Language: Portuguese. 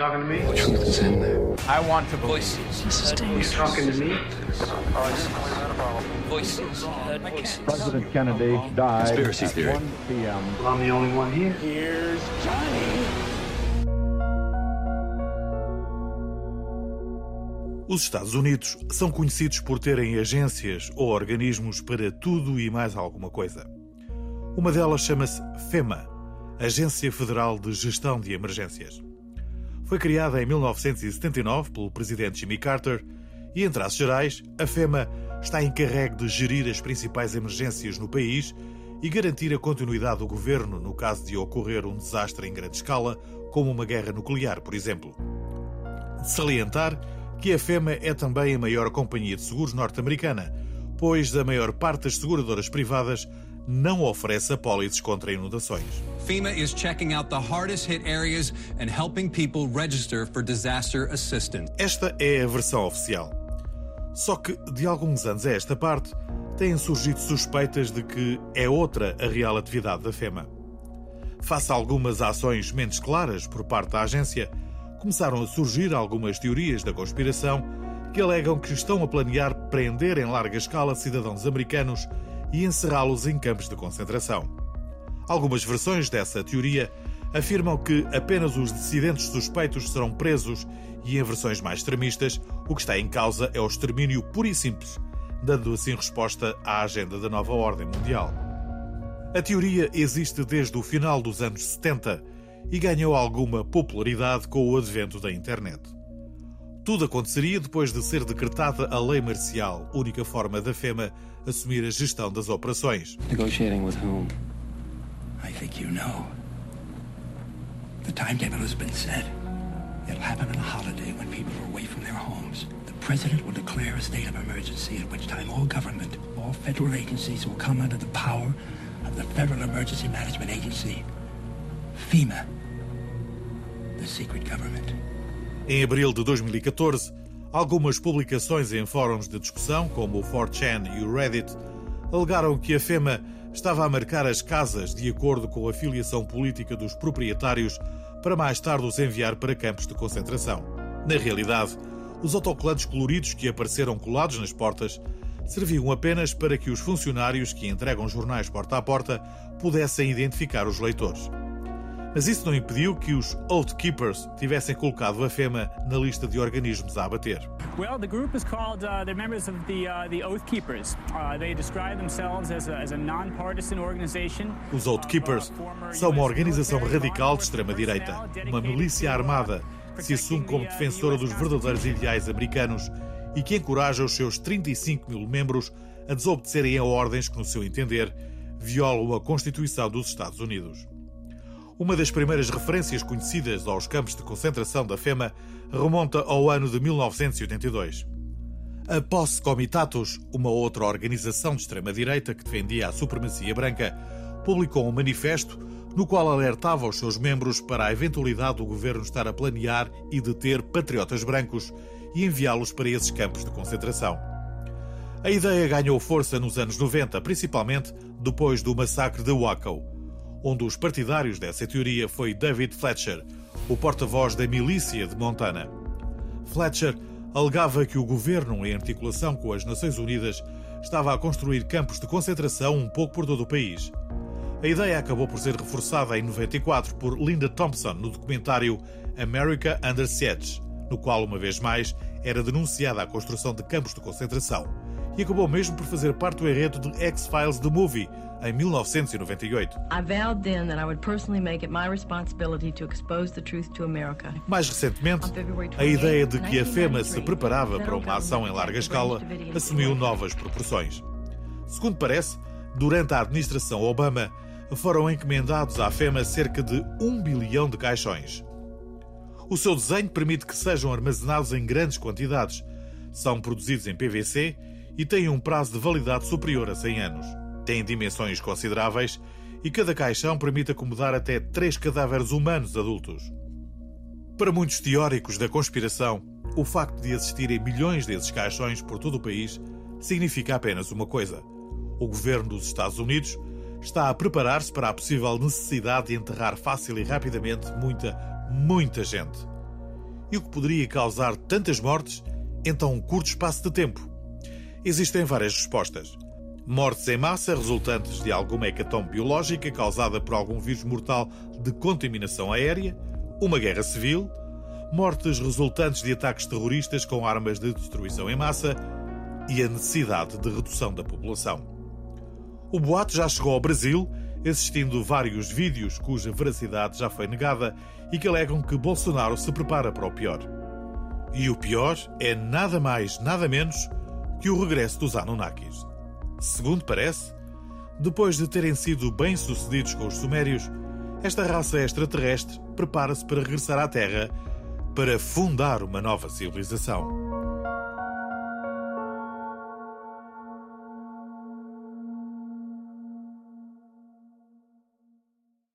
talking to me? The truth is in there. I want to voices. You talking to me? Voices. Heard voices. President Kennedy died Conspiracy at theory. 1 p.m. Well, I'm the only one here. Here's Johnny. Os Estados Unidos são conhecidos por terem agências ou organismos para tudo e mais alguma coisa. Uma delas chama-se FEMA, Agência Federal de Gestão de Emergências. Foi criada em 1979 pelo presidente Jimmy Carter e, em traços gerais, a FEMA está encarregue de gerir as principais emergências no país e garantir a continuidade do governo no caso de ocorrer um desastre em grande escala, como uma guerra nuclear, por exemplo. De salientar que a FEMA é também a maior companhia de seguros norte-americana, pois a maior parte das seguradoras privadas não oferece apólices contra inundações. FEMA is checking out the hardest hit areas and helping people register for disaster assistance. Esta é a versão oficial. Só que, de alguns anos a esta parte, têm surgido suspeitas de que é outra a real atividade da FEMA. Face a algumas ações menos claras por parte da agência, começaram a surgir algumas teorias da conspiração que alegam que estão a planear prender em larga escala cidadãos americanos e encerrá-los em campos de concentração. Algumas versões dessa teoria afirmam que apenas os dissidentes suspeitos serão presos e, em versões mais extremistas, o que está em causa é o extermínio puro e simples, dando assim resposta à agenda da nova ordem mundial. A teoria existe desde o final dos anos 70 e ganhou alguma popularidade com o advento da internet. Tudo aconteceria depois de ser decretada a lei marcial, única forma da FEMA assumir a gestão das operações. Negotiating with whom? I think you know. The timetable has been set. It'll happen on a holiday when people are away from their homes. The president will declare a state of emergency, at which time all government, all federal agencies will come under the power of the Federal Emergency Management Agency, FEMA, the secret government. Em abril de 2014, algumas publicações em fóruns de discussão, como o 4chan e o Reddit, alegaram que a FEMA estava a marcar as casas de acordo com a filiação política dos proprietários para mais tarde os enviar para campos de concentração. Na realidade, os autocolantes coloridos que apareceram colados nas portas serviam apenas para que os funcionários que entregam jornais porta a porta pudessem identificar os leitores. Mas isso não impediu que os Oath Keepers tivessem colocado a FEMA na lista de organismos a abater. Well, the group is called, uh, members of the, uh, the Oath Keepers. Uh, they describe themselves as a, as a non-partisan organization. Os Oath Keepers são uma organização radical de extrema-direita, uma milícia armada que se assume como defensora dos verdadeiros ideais americanos e que encoraja os seus 35 mil membros a desobedecerem a ordens que, no seu entender, violam a Constituição dos Estados Unidos. Uma das primeiras referências conhecidas aos campos de concentração da FEMA remonta ao ano de 1982. A Posse Comitatus, uma outra organização de extrema-direita que defendia a supremacia branca, publicou um manifesto no qual alertava os seus membros para a eventualidade do governo estar a planear e deter patriotas brancos e enviá-los para esses campos de concentração. A ideia ganhou força nos anos 90, principalmente depois do massacre de Waco. Um dos partidários dessa teoria foi David Fletcher, o porta-voz da milícia de Montana. Fletcher alegava que o governo, em articulação com as Nações Unidas, estava a construir campos de concentração um pouco por todo o país. A ideia acabou por ser reforçada em 94 por Linda Thompson no documentário America Under Siege, no qual, uma vez mais, era denunciada a construção de campos de concentração, e acabou mesmo por fazer parte do enredo de X-Files The Movie, em 1998. I vowed then that I would personally make it my responsibility to expose the truth to America. Mais recentemente, a ideia de que a FEMA se preparava para uma ação em larga escala assumiu novas proporções. Segundo parece, durante a administração Obama, foram encomendados à FEMA cerca de um bilhão de caixões. O seu desenho permite que sejam armazenados em grandes quantidades, são produzidos em PVC e têm um prazo de validade superior a 100 anos. Têm dimensões consideráveis e cada caixão permite acomodar até três cadáveres humanos adultos. Para muitos teóricos da conspiração, o facto de existirem milhões desses caixões por todo o país significa apenas uma coisa: o governo dos Estados Unidos está a preparar-se para a possível necessidade de enterrar fácil e rapidamente muita, muita gente. E o que poderia causar tantas mortes em tão curto espaço de tempo? Existem várias respostas. Mortes em massa resultantes de alguma hecatombe biológica causada por algum vírus mortal de contaminação aérea, uma guerra civil, mortes resultantes de ataques terroristas com armas de destruição em massa e a necessidade de redução da população. O boato já chegou ao Brasil, existindo vários vídeos cuja veracidade já foi negada e que alegam que Bolsonaro se prepara para o pior. E o pior é nada mais, nada menos que o regresso dos Anunnakis. Segundo parece, depois de terem sido bem-sucedidos com os Sumérios, esta raça extraterrestre prepara-se para regressar à Terra para fundar uma nova civilização.